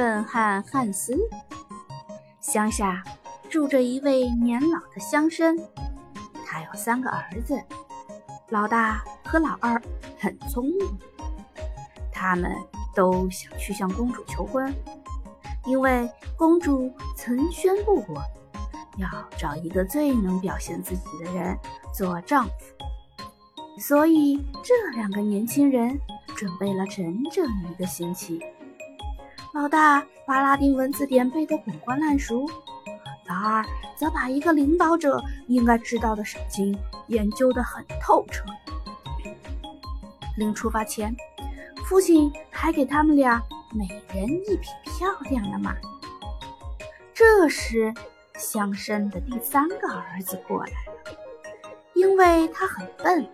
笨汉汉斯。乡下住着一位年老的乡绅，他有三个儿子，老大和老二很聪明，他们都想去向公主求婚，因为公主曾宣布过，要找一个最能表现自己的人做丈夫。所以，这两个年轻人准备了整整一个星期。老大把拉丁文字典背得滚瓜烂熟，老二则把一个领导者应该知道的事情研究得很透彻。临出发前，父亲还给他们俩每人一匹漂亮的马。这时，乡绅的第三个儿子过来了，因为他很笨。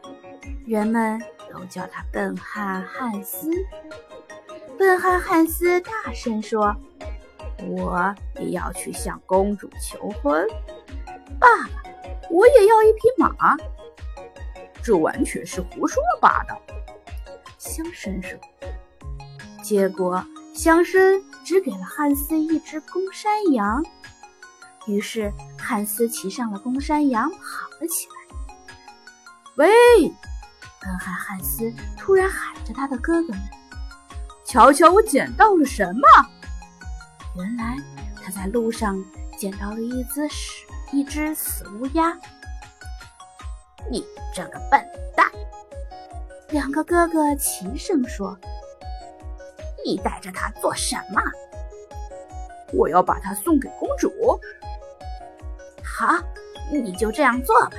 人们都叫他笨汉汉斯。笨汉汉斯大声说：“我也要去向公主求婚。”爸爸，我也要一匹马。这完全是胡说八道。乡绅说。结果，乡绅只给了汉斯一只公山羊。于是，汉斯骑上了公山羊，跑了起来。喂！笨汉汉斯突然喊着他的哥哥们：“瞧瞧，我捡到了什么！”原来他在路上捡到了一只死一只死乌鸦。你这个笨蛋！两个哥哥齐声说：“你带着它做什么？”“我要把它送给公主。”“好，你就这样做吧。”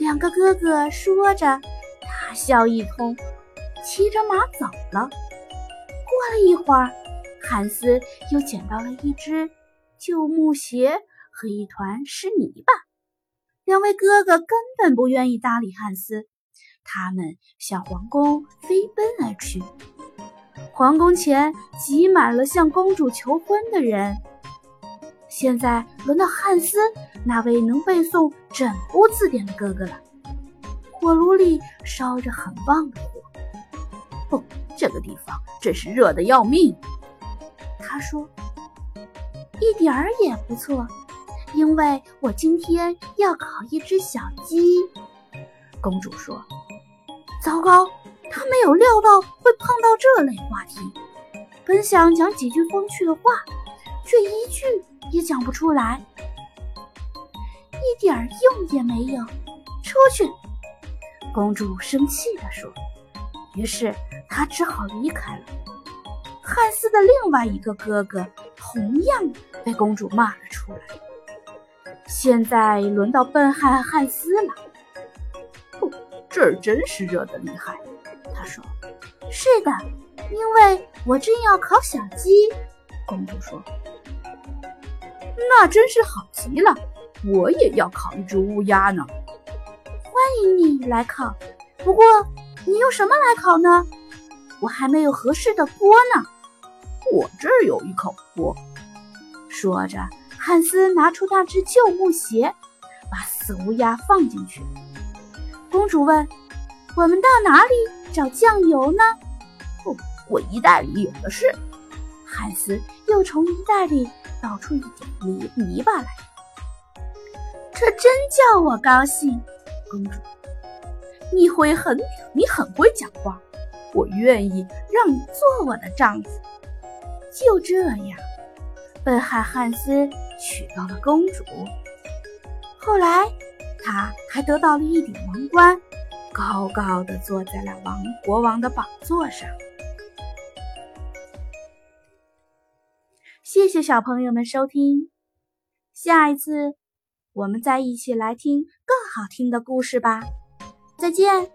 两个哥哥说着，大笑一通，骑着马走了。过了一会儿，汉斯又捡到了一只旧木鞋和一团湿泥巴。两位哥哥根本不愿意搭理汉斯，他们向皇宫飞奔而去。皇宫前挤满了向公主求婚的人。现在轮到汉斯那位能背诵整部字典的哥哥了。火炉里烧着很旺的火，这个地方真是热的要命。他说：“一点儿也不错，因为我今天要烤一只小鸡。”公主说：“糟糕，她没有料到会碰到这类话题，本想讲几句风趣的话，却一句也讲不出来，一点用也没有。出去！”公主生气地说。于是他只好离开了。汉斯的另外一个哥哥同样被公主骂了出来。现在轮到笨汉汉斯了。不，这儿真是热得厉害。他说：“是的，因为我正要烤小鸡。”公主说：“那真是好极了，我也要烤一只乌鸦呢。”欢迎你来烤，不过你用什么来烤呢？我还没有合适的锅呢。我这儿有一口锅。说着，汉斯拿出那只旧木鞋，把死乌鸦放进去。公主问：“我们到哪里找酱油呢？”“不，我衣袋里有的是。”汉斯又从衣袋里倒出一点泥泥巴来。这真叫我高兴。公主，你会很你很会讲话，我愿意让你做我的丈夫。就这样，笨汉汉斯娶到了公主。后来，他还得到了一顶王冠，高高的坐在了王国王的宝座上。谢谢小朋友们收听，下一次。我们再一起来听更好听的故事吧，再见。